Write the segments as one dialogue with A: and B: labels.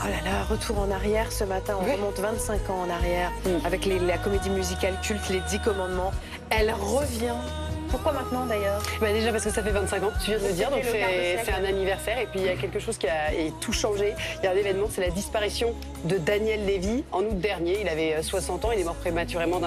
A: Oh là là, retour en arrière ce matin, on remonte 25 ans en arrière avec la comédie musicale culte Les Dix Commandements. Elle revient pourquoi maintenant d'ailleurs
B: bah Déjà parce que ça fait 25 ans, tu viens de le dire, donc c'est un anniversaire. Et puis il y a quelque chose qui a tout changé. Il y a un événement, c'est la disparition de Daniel Lévy en août dernier. Il avait 60 euh, ans, il est mort prématurément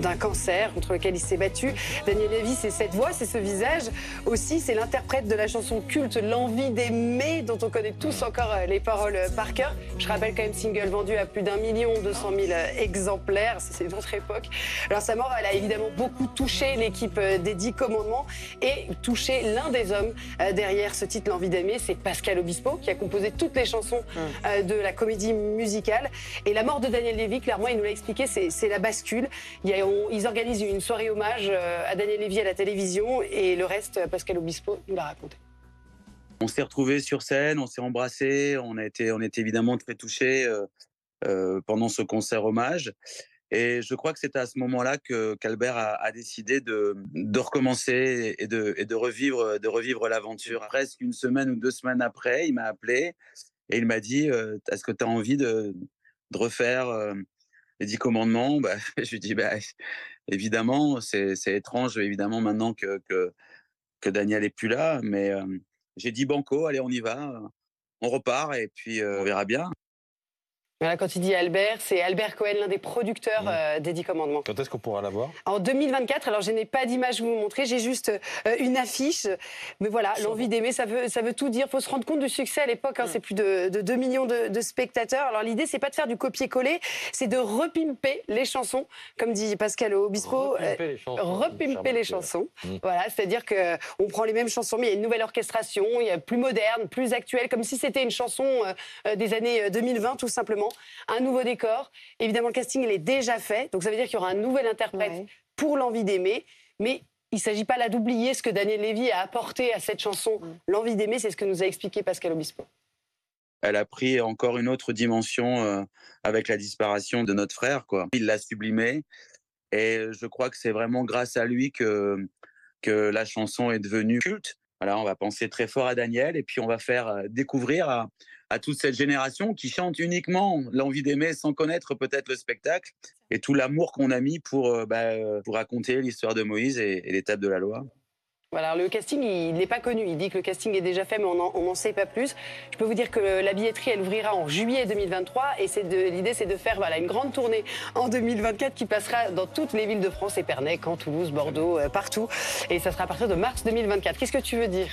B: d'un cancer contre lequel il s'est battu. Daniel Lévy, c'est cette voix, c'est ce visage. Aussi, c'est l'interprète de la chanson culte L'envie d'aimer, dont on connaît tous encore euh, les paroles euh, par cœur. Je rappelle quand même single vendu à plus d'un million deux cent mille exemplaires. C'est notre époque. Alors sa mort, elle a évidemment beaucoup touché l'équipe dédiée commandement et toucher l'un des hommes euh, derrière ce titre L'envie d'aimer, c'est Pascal Obispo qui a composé toutes les chansons hum. euh, de la comédie musicale. Et la mort de Daniel Lévy, clairement, il nous l'a expliqué, c'est la bascule. ils organisent une soirée hommage euh, à Daniel Lévy à la télévision et le reste, Pascal Obispo nous l'a raconté.
C: On s'est retrouvés sur scène, on s'est embrassés, on a été, on était évidemment très touchés pendant ce concert hommage. Et je crois que c'est à ce moment-là que qu'Albert a, décidé de, recommencer et de, revivre, de revivre l'aventure. Presque une semaine ou deux semaines après, il m'a appelé et il m'a dit euh, Est-ce que tu as envie de, refaire euh, les dix commandements? Bah, Je lui ai dit bah, Évidemment, c'est étrange, évidemment, maintenant que, Daniel est plus là. Mais euh, j'ai dit Banco, allez, on y va. On repart et puis on verra bien.
B: Voilà, quand il dit Albert, c'est Albert Cohen, l'un des producteurs euh, des Dix Commandements.
D: Quand est-ce qu'on pourra la voir
B: En 2024. Alors, je n'ai pas d'image à vous montrer, j'ai juste euh, une affiche. Mais voilà, l'envie d'aimer, ça veut, ça veut tout dire. Il faut se rendre compte du succès à l'époque. Hein, mm. C'est plus de, 2 millions de, spectateurs. Alors, l'idée, c'est pas de faire du copier-coller, c'est de repimper les chansons, comme dit Pascal Obispo.
D: Repimper les chansons.
B: Repimper les chansons. Mm. Voilà, c'est-à-dire qu'on prend les mêmes chansons, mais il y a une nouvelle orchestration, il y a plus moderne, plus actuelle, comme si c'était une chanson euh, des années 2020, tout simplement un nouveau décor. Évidemment, le casting, il est déjà fait. Donc, ça veut dire qu'il y aura un nouvel interprète pour l'envie d'aimer. Mais il ne s'agit pas là d'oublier ce que Daniel Lévy a apporté à cette chanson. L'envie d'aimer, c'est ce que nous a expliqué Pascal Obispo.
C: Elle a pris encore une autre dimension euh, avec la disparition de notre frère. Quoi. Il l'a sublimée. Et je crois que c'est vraiment grâce à lui que, que la chanson est devenue culte. Voilà, on va penser très fort à Daniel et puis on va faire euh, découvrir à, toute cette génération qui chante uniquement l'envie d'aimer sans connaître peut-être le spectacle et tout l'amour qu'on a mis pour, euh, bah, euh, pour raconter l'histoire de Moïse et, l'étape de la loi.
B: Voilà, le casting, il n'est pas connu. Il dit que le casting est déjà fait, mais on n'en sait pas plus. Je peux vous dire que la billetterie, elle ouvrira en juillet 2023. Et l'idée, c'est de faire voilà, une grande tournée en 2024 qui passera dans toutes les villes de France, Épernay, Caen, Bordeaux, euh, partout. Et ça sera à partir de mars 2024. Qu'est-ce que tu veux dire?